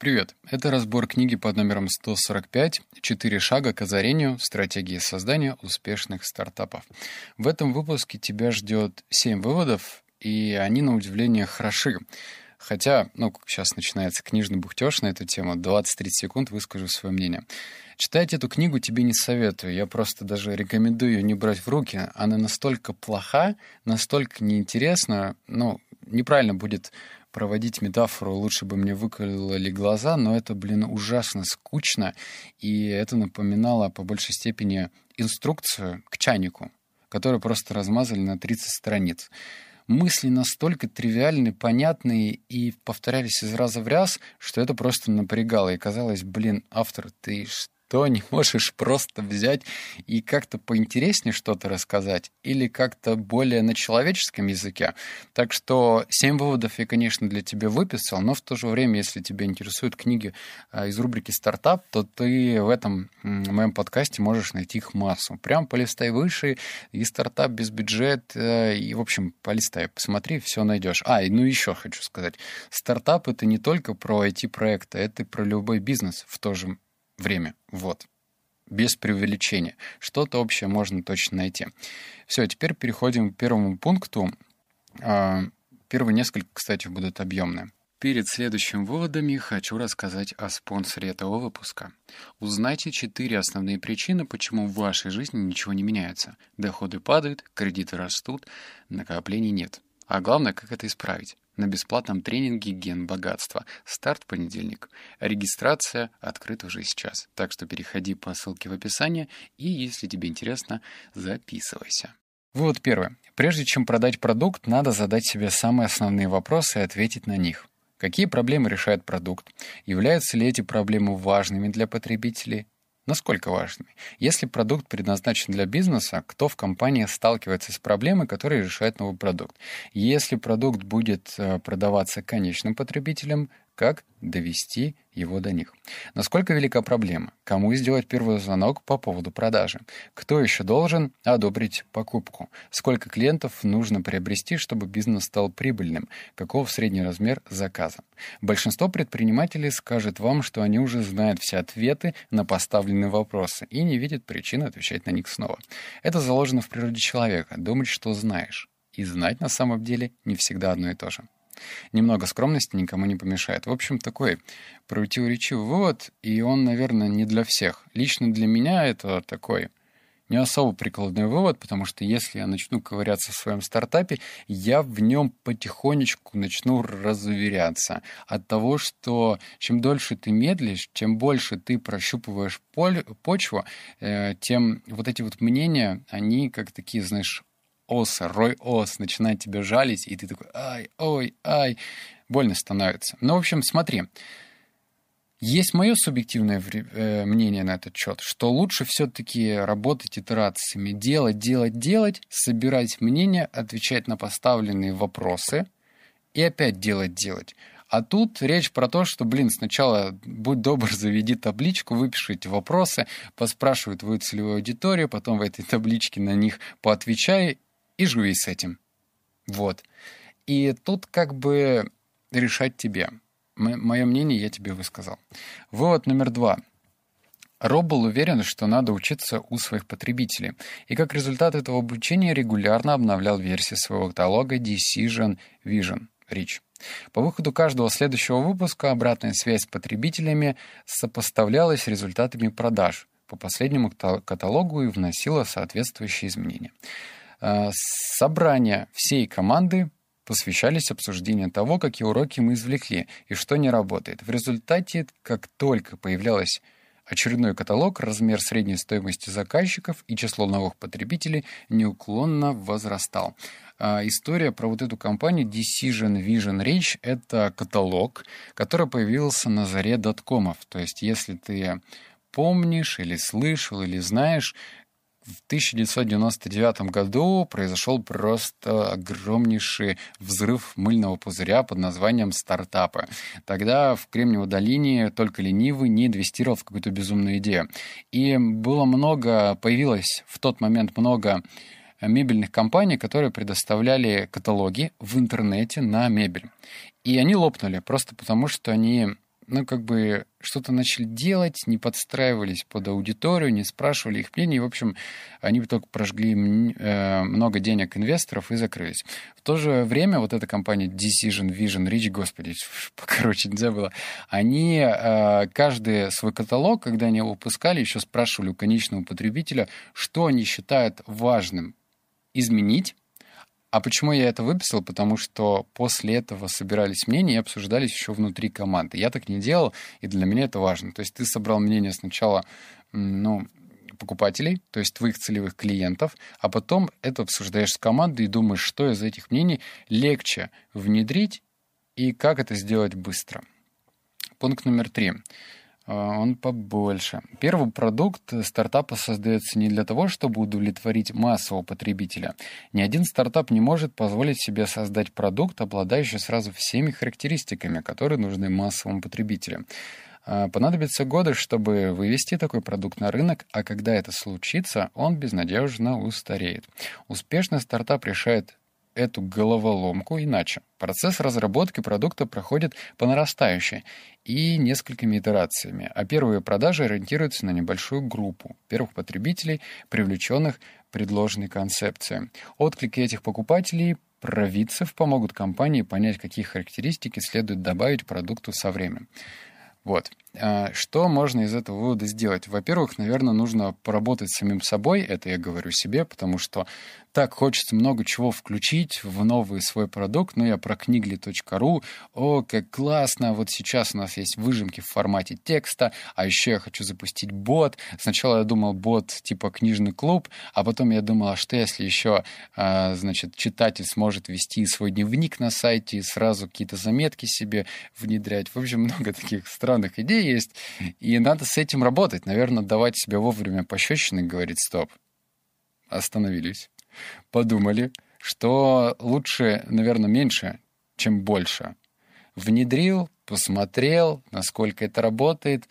Привет! Это разбор книги под номером 145 «Четыре шага к озарению. Стратегии создания успешных стартапов». В этом выпуске тебя ждет 7 выводов, и они, на удивление, хороши. Хотя, ну, сейчас начинается книжный бухтеж на эту тему, 20-30 секунд выскажу свое мнение. Читать эту книгу тебе не советую, я просто даже рекомендую ее не брать в руки. Она настолько плоха, настолько неинтересна, ну, неправильно будет проводить метафору, лучше бы мне выкололи глаза, но это, блин, ужасно скучно, и это напоминало по большей степени инструкцию к чайнику, которую просто размазали на 30 страниц. Мысли настолько тривиальны, понятные и повторялись из раза в раз, что это просто напрягало. И казалось, блин, автор, ты что? То не можешь просто взять и как-то поинтереснее что-то рассказать или как-то более на человеческом языке. Так что семь выводов я, конечно, для тебя выписал, но в то же время, если тебя интересуют книги а, из рубрики «Стартап», то ты в этом моем подкасте можешь найти их массу. Прям полистай выше, и стартап без бюджета, и, в общем, полистай, посмотри, все найдешь. А, ну еще хочу сказать, стартап — это не только про IT-проекты, это и про любой бизнес в то же время. Вот. Без преувеличения. Что-то общее можно точно найти. Все, теперь переходим к первому пункту. А, первые несколько, кстати, будут объемные. Перед следующими выводами хочу рассказать о спонсоре этого выпуска. Узнайте четыре основные причины, почему в вашей жизни ничего не меняется. Доходы падают, кредиты растут, накоплений нет. А главное, как это исправить на бесплатном тренинге «Ген богатства». Старт понедельник. Регистрация открыта уже сейчас. Так что переходи по ссылке в описании и, если тебе интересно, записывайся. Вывод первый. Прежде чем продать продукт, надо задать себе самые основные вопросы и ответить на них. Какие проблемы решает продукт? Являются ли эти проблемы важными для потребителей? Насколько важными? Если продукт предназначен для бизнеса, кто в компании сталкивается с проблемой, которая решает новый продукт? Если продукт будет э, продаваться конечным потребителям, как довести его до них. Насколько велика проблема? Кому сделать первый звонок по поводу продажи? Кто еще должен одобрить покупку? Сколько клиентов нужно приобрести, чтобы бизнес стал прибыльным? Каков средний размер заказа? Большинство предпринимателей скажет вам, что они уже знают все ответы на поставленные вопросы и не видят причин отвечать на них снова. Это заложено в природе человека — думать, что знаешь. И знать на самом деле не всегда одно и то же. Немного скромности никому не помешает. В общем, такой противоречивый вывод, и он, наверное, не для всех. Лично для меня это такой не особо прикладной вывод, потому что если я начну ковыряться в своем стартапе, я в нем потихонечку начну разуверяться от того, что чем дольше ты медлишь, чем больше ты прощупываешь поль, почву, э, тем вот эти вот мнения, они как такие, знаешь, ос, рой ос начинает тебя жалить, и ты такой, ай, ой, ай, больно становится. Ну, в общем, смотри, есть мое субъективное э, мнение на этот счет, что лучше все-таки работать итерациями, делать, делать, делать, собирать мнения, отвечать на поставленные вопросы и опять делать, делать. А тут речь про то, что, блин, сначала будь добр, заведи табличку, выпиши эти вопросы, поспрашивай твою целевую аудиторию, потом в этой табличке на них поотвечай и живи с этим. Вот. И тут как бы решать тебе. Мое мнение я тебе высказал. Вывод номер два. Роб был уверен, что надо учиться у своих потребителей, и как результат этого обучения регулярно обновлял версии своего каталога Decision Vision Rich. По выходу каждого следующего выпуска обратная связь с потребителями сопоставлялась с результатами продаж по последнему каталогу и вносила соответствующие изменения. Э, собрания всей команды посвящались обсуждению того, какие уроки мы извлекли и что не работает. В результате, как только появлялась очередной каталог, размер средней стоимости заказчиков и число новых потребителей неуклонно возрастал. А история про вот эту компанию Decision Vision Reach — это каталог, который появился на заре доткомов. То есть, если ты помнишь или слышал или знаешь, в 1999 году произошел просто огромнейший взрыв мыльного пузыря под названием «Стартапы». Тогда в Кремниевой долине только ленивый не инвестировал в какую-то безумную идею. И было много, появилось в тот момент много мебельных компаний, которые предоставляли каталоги в интернете на мебель. И они лопнули просто потому, что они ну, как бы что-то начали делать, не подстраивались под аудиторию, не спрашивали их мнений. В общем, они только прожгли э, много денег инвесторов и закрылись. В то же время вот эта компания Decision Vision Rich, господи, короче, нельзя было, они э, каждый свой каталог, когда они его выпускали, еще спрашивали у конечного потребителя, что они считают важным изменить, а почему я это выписал? Потому что после этого собирались мнения и обсуждались еще внутри команды. Я так не делал, и для меня это важно. То есть ты собрал мнение сначала, ну, покупателей, то есть твоих целевых клиентов, а потом это обсуждаешь с командой и думаешь, что из этих мнений легче внедрить и как это сделать быстро. Пункт номер три. А, он побольше. Первый продукт стартапа создается не для того, чтобы удовлетворить массового потребителя. Ни один стартап не может позволить себе создать продукт, обладающий сразу всеми характеристиками, которые нужны массовому потребителю. А, понадобятся годы, чтобы вывести такой продукт на рынок, а когда это случится, он безнадежно устареет. Успешный стартап решает эту головоломку иначе. Процесс разработки продукта проходит по нарастающей и несколькими итерациями, а первые продажи ориентируются на небольшую группу первых потребителей, привлеченных предложенной концепцией. Отклики этих покупателей провидцев помогут компании понять, какие характеристики следует добавить продукту со временем. Вот. А, что можно из этого вывода сделать? Во-первых, наверное, нужно поработать с самим собой, это я говорю себе, потому что так хочется много чего включить в новый свой продукт. Ну, я про книгли.ру. О, как классно! Вот сейчас у нас есть выжимки в формате текста, а еще я хочу запустить бот. Сначала я думал бот типа книжный клуб, а потом я думал, а что если еще, а, значит, читатель сможет вести свой дневник на сайте и сразу какие-то заметки себе внедрять. В общем, много таких странных идей есть, и надо с этим работать. Наверное, давать себе вовремя пощечины и говорить «стоп». Остановились подумали, что лучше, наверное, меньше, чем больше. Внедрил, посмотрел, насколько это работает.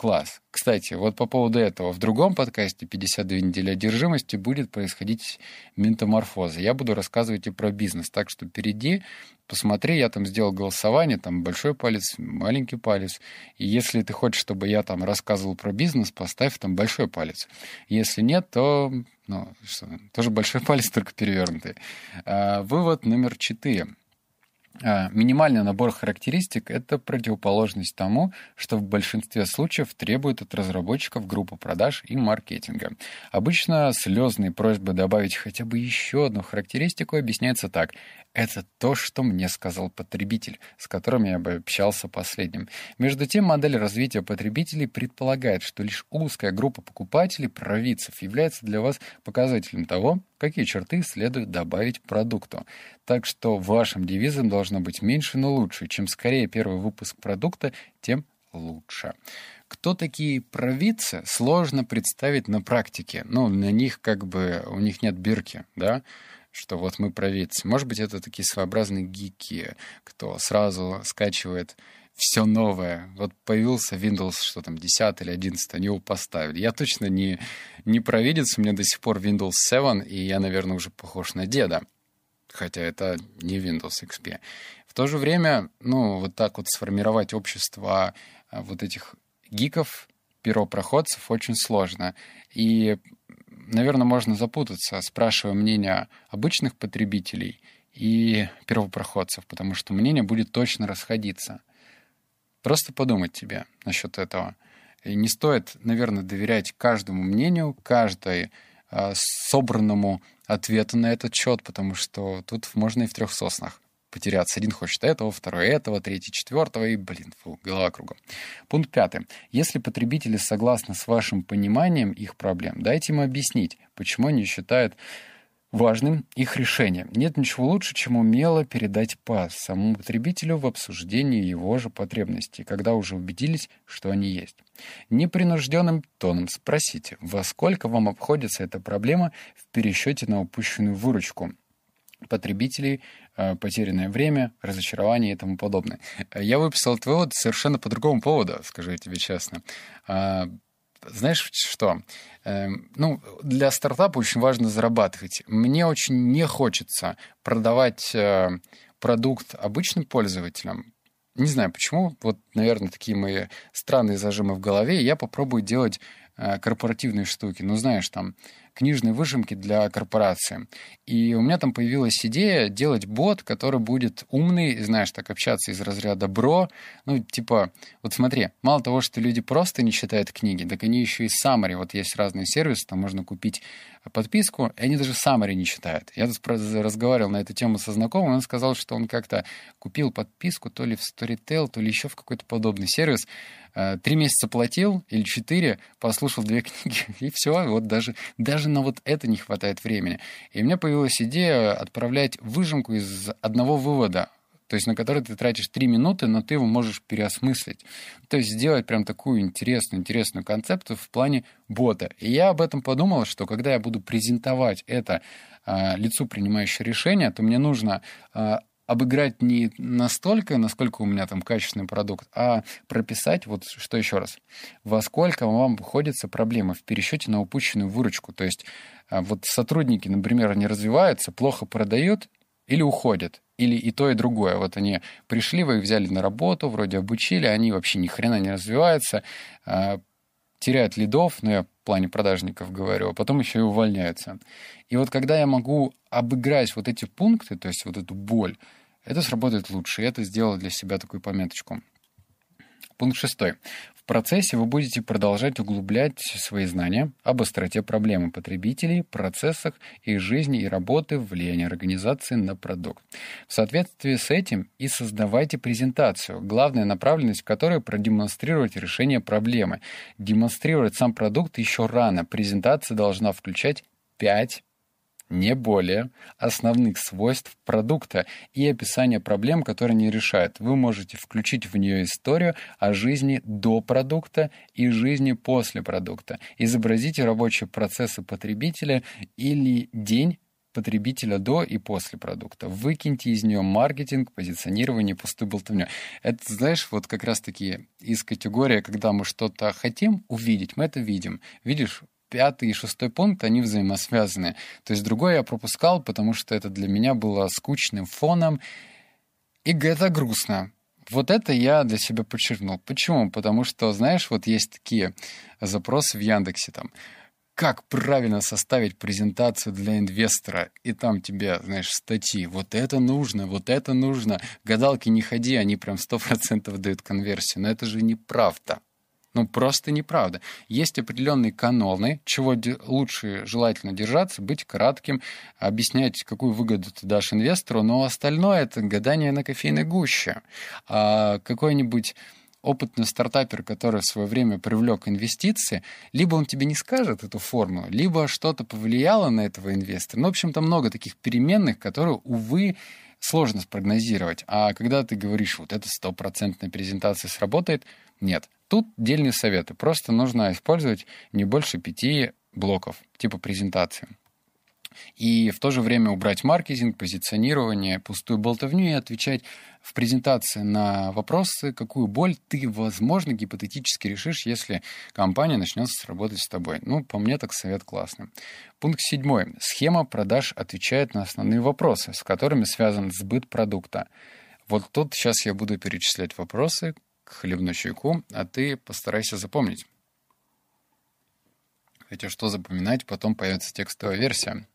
Класс. Кстати, вот по поводу этого. В другом подкасте «52 недели одержимости» будет происходить метаморфоза. Я буду рассказывать и про бизнес. Так что впереди, посмотри, я там сделал голосование, там большой палец, маленький палец. И если ты хочешь, чтобы я там рассказывал про бизнес, поставь там большой палец. Если нет, то ну, что, тоже большой палец, только перевернутый. А, вывод номер четыре. А, минимальный набор характеристик — это противоположность тому, что в большинстве случаев требует от разработчиков группы продаж и маркетинга. Обычно слезные просьбы добавить хотя бы еще одну характеристику объясняются так. Это то, что мне сказал потребитель, с которым я бы общался последним. Между тем, модель развития потребителей предполагает, что лишь узкая группа покупателей, провидцев, является для вас показателем того, какие черты следует добавить к продукту. Так что вашим девизом должно быть меньше, но лучше. Чем скорее первый выпуск продукта, тем лучше. Кто такие провидцы, сложно представить на практике. Ну, на них как бы, у них нет бирки, да, что вот мы провидцы. Может быть, это такие своеобразные гики, кто сразу скачивает все новое. Вот появился Windows, что там, 10 или 11, они его поставили. Я точно не, не провидец, у меня до сих пор Windows 7, и я, наверное, уже похож на деда. Хотя это не Windows XP. В то же время, ну, вот так вот сформировать общество а, вот этих гиков, первопроходцев очень сложно. И наверное, можно запутаться, спрашивая мнение обычных потребителей и первопроходцев, потому что мнение будет точно расходиться. Просто подумать тебе насчет этого. И не стоит, наверное, доверять каждому мнению, каждой э, собранному ответу на этот счет, потому что тут можно и в трех соснах потеряться. Один хочет этого, второй этого, третий четвертого, и, блин, фу, голова кругом. Пункт пятый. Если потребители согласны с вашим пониманием их проблем, дайте им объяснить, почему они считают важным их решение. Нет ничего лучше, чем умело передать пас самому потребителю в обсуждении его же потребностей, когда уже убедились, что они есть. Непринужденным тоном спросите, во сколько вам обходится эта проблема в пересчете на упущенную выручку потребителей, э, потерянное время, разочарование и тому подобное. Я выписал этот вывод совершенно по другому поводу, скажу я тебе честно. Знаешь что? Эм, ну, для стартапа очень важно зарабатывать. Мне очень не хочется продавать э, продукт обычным пользователям, не знаю почему, вот, наверное, такие мои странные зажимы в голове, я попробую делать э, корпоративные штуки. Ну, знаешь, там, книжные выжимки для корпорации. И у меня там появилась идея делать бот, который будет умный, знаешь, так общаться из разряда бро. Ну, типа, вот смотри, мало того, что люди просто не читают книги, так они еще и summary. Вот есть разные сервисы, там можно купить подписку, и они даже summary не читают. Я тут разговаривал на эту тему со знакомым, он сказал, что он как-то купил подписку то ли в Storytel, то ли еще в какой-то подобный сервис, три месяца платил или четыре, послушал две книги, и все, вот даже, даже на вот это не хватает времени. И у меня появилась идея отправлять выжимку из одного вывода то есть на который ты тратишь три минуты, но ты его можешь переосмыслить. То есть сделать прям такую интересную, интересную концепцию в плане бота. И я об этом подумал, что когда я буду презентовать это э, лицу, принимающему решение, то мне нужно э, обыграть не настолько, насколько у меня там качественный продукт, а прописать, вот что еще раз, во сколько вам обходится проблема в пересчете на упущенную выручку. То есть вот сотрудники, например, не развиваются, плохо продают или уходят или и то, и другое. Вот они пришли, вы их взяли на работу, вроде обучили, они вообще ни хрена не развиваются, а, теряют лидов, ну, я в плане продажников говорю, а потом еще и увольняются. И вот когда я могу обыграть вот эти пункты, то есть вот эту боль, это сработает лучше. И это сделал для себя такую пометочку. Пункт шестой процессе вы будете продолжать углублять свои знания об остроте проблемы потребителей, процессах их жизни и работы, влияния организации на продукт. В соответствии с этим и создавайте презентацию, главная направленность в которой продемонстрировать решение проблемы. Демонстрировать сам продукт еще рано. Презентация должна включать 5 не более, основных свойств продукта и описание проблем, которые они решают. Вы можете включить в нее историю о жизни до продукта и жизни после продукта. Изобразите рабочие процессы потребителя или день потребителя до и после продукта. Выкиньте из нее маркетинг, позиционирование, пустую болтовню. Это, знаешь, вот как раз-таки из категории, когда мы что-то хотим увидеть, мы это видим. Видишь, пятый и шестой пункт, они взаимосвязаны. То есть другое я пропускал, потому что это для меня было скучным фоном, и это грустно. Вот это я для себя подчеркнул. Почему? Потому что, знаешь, вот есть такие запросы в Яндексе там, как правильно составить презентацию для инвестора, и там тебе, знаешь, статьи, вот это нужно, вот это нужно, гадалки не ходи, они прям сто процентов дают конверсию, но это же неправда. Ну, просто неправда. Есть определенные каноны, чего лучше желательно держаться, быть кратким, объяснять, какую выгоду ты дашь инвестору, но остальное — это гадание на кофейной гуще. А какой-нибудь опытный стартапер, который в свое время привлек инвестиции, либо он тебе не скажет эту формулу, либо что-то повлияло на этого инвестора. Ну, в общем, там много таких переменных, которые, увы, сложно спрогнозировать. А когда ты говоришь, вот эта стопроцентная презентация сработает, нет. Тут дельные советы. Просто нужно использовать не больше пяти блоков, типа презентации. И в то же время убрать маркетинг, позиционирование, пустую болтовню и отвечать в презентации на вопросы, какую боль ты, возможно, гипотетически решишь, если компания начнет работать с тобой. Ну, по мне так совет классный. Пункт седьмой. Схема продаж отвечает на основные вопросы, с которыми связан сбыт продукта. Вот тут сейчас я буду перечислять вопросы, хлебну чайку, а ты постарайся запомнить. Хотя что запоминать, потом появится текстовая версия.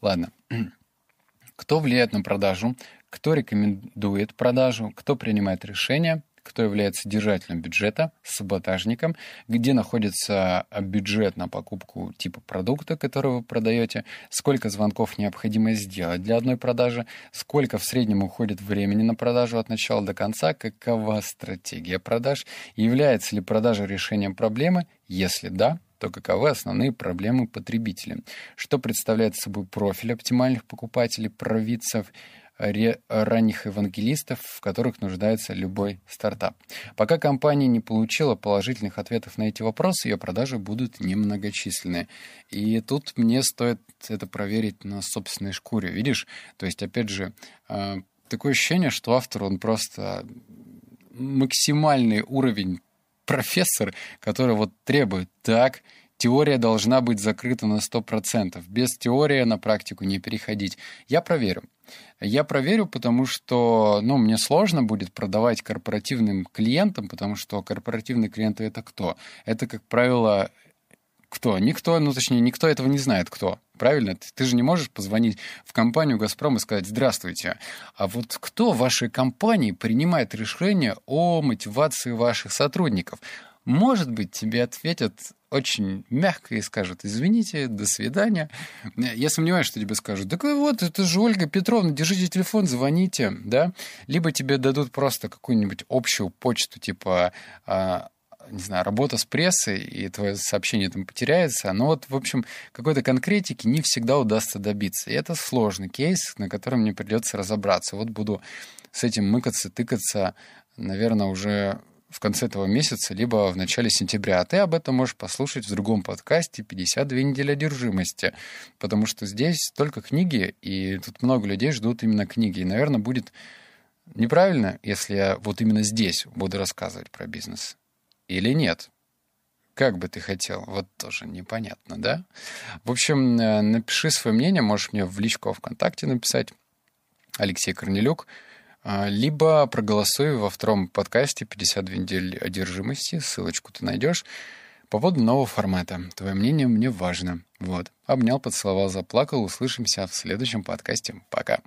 Ладно. Кто влияет на продажу, кто рекомендует продажу, кто принимает решения, кто является держателем бюджета, саботажником, где находится бюджет на покупку типа продукта, который вы продаете, сколько звонков необходимо сделать для одной продажи, сколько в среднем уходит времени на продажу от начала до конца, какова стратегия продаж, является ли продажа решением проблемы, если да, то каковы основные проблемы потребителя, что представляет собой профиль оптимальных покупателей, провидцев, ранних евангелистов, в которых нуждается любой стартап. Пока компания не получила положительных ответов на эти вопросы, ее продажи будут немногочисленны. И тут мне стоит это проверить на собственной шкуре. Видишь? То есть, опять же, а, такое ощущение, что автор, он просто максимальный уровень профессор, который вот требует так, теория должна быть закрыта на 100%. Без теории на практику не переходить. Я проверю. Я проверю, потому что, ну, мне сложно будет продавать корпоративным клиентам, потому что корпоративные клиенты это кто? Это, как правило, кто? Никто, ну, точнее, никто этого не знает, кто. Правильно? Ты, ты же не можешь позвонить в компанию «Газпром» и сказать «Здравствуйте, а вот кто в вашей компании принимает решение о мотивации ваших сотрудников?» Может быть, тебе ответят очень мягко и скажут, извините, до свидания. Я сомневаюсь, что тебе скажут, так вот, это же Ольга Петровна, держите телефон, звоните, да? Либо тебе дадут просто какую-нибудь общую почту, типа, а, не знаю, работа с прессой, и твое сообщение там потеряется. Но вот, в общем, какой-то конкретики не всегда удастся добиться. И это сложный кейс, на котором мне придется разобраться. Вот буду с этим мыкаться, тыкаться, наверное, уже в конце этого месяца, либо в начале сентября. А ты об этом можешь послушать в другом подкасте «52 недели одержимости», потому что здесь только книги, и тут много людей ждут именно книги. И, наверное, будет неправильно, если я вот именно здесь буду рассказывать про бизнес. Или нет? Как бы ты хотел? Вот тоже непонятно, да? В общем, э, напиши свое мнение, можешь мне в личку ВКонтакте написать. Алексей Корнелюк. А, либо проголосуй во втором подкасте «52 недели одержимости». Ссылочку ты найдешь. По поводу нового формата. Твое мнение мне важно. Вот. Обнял, поцеловал, заплакал. Услышимся в следующем подкасте. Пока.